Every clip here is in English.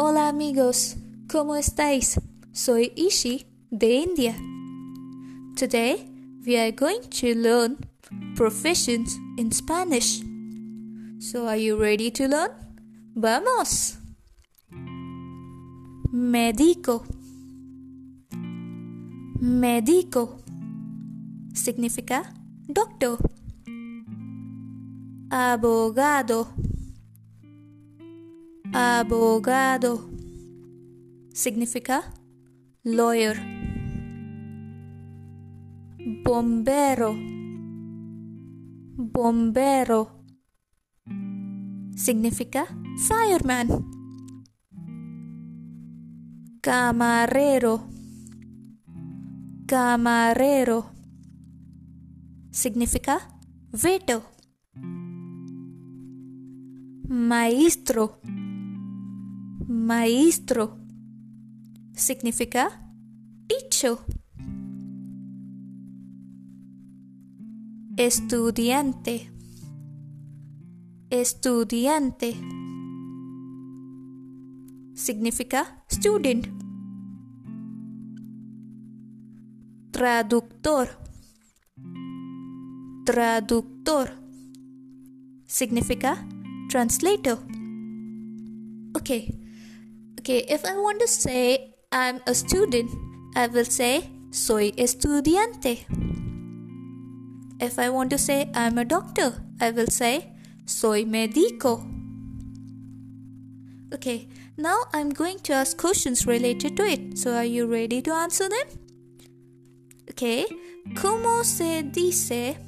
Hola amigos, ¿cómo estáis? Soy Ishi de India. Today we are going to learn professions in Spanish. So are you ready to learn? Vamos. Médico. Médico significa doctor. Abogado. Abogado significa lawyer. Bombero. Bombero significa fireman. Camarero. Camarero significa waiter. Maestro. Maestro significa teacher. Estudiante. Estudiante significa student. Traductor. Traductor significa translator. Okay. Okay, if I want to say I'm a student, I will say soy estudiante. If I want to say I'm a doctor, I will say soy médico. Okay, now I'm going to ask questions related to it. So are you ready to answer them? Okay, ¿cómo se dice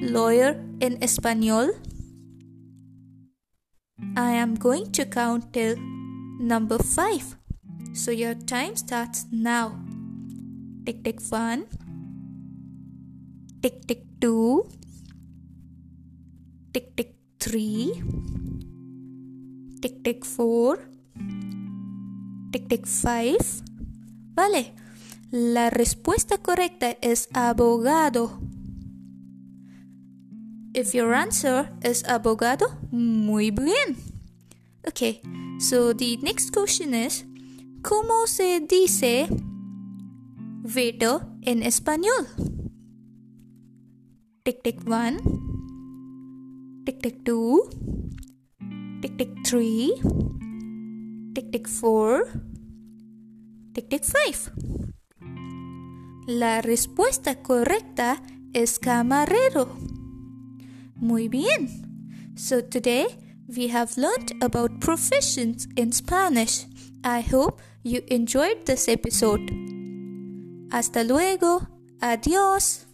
lawyer in español? I am going to count till number 5. So your time starts now. Tick tick 1. Tick tick 2. Tick tick 3. Tick tick 4. Tick tick 5. Vale. La respuesta correcta es abogado. If your answer is abogado, muy bien. Okay, so the next question is ¿Cómo se dice waiter en español? Tick tick 1, tick tick 2, tick tick 3, tick tick 4, tick tick 5. La respuesta correcta es camarero. Muy bien. So today we have learned about professions in Spanish. I hope you enjoyed this episode. Hasta luego. Adiós.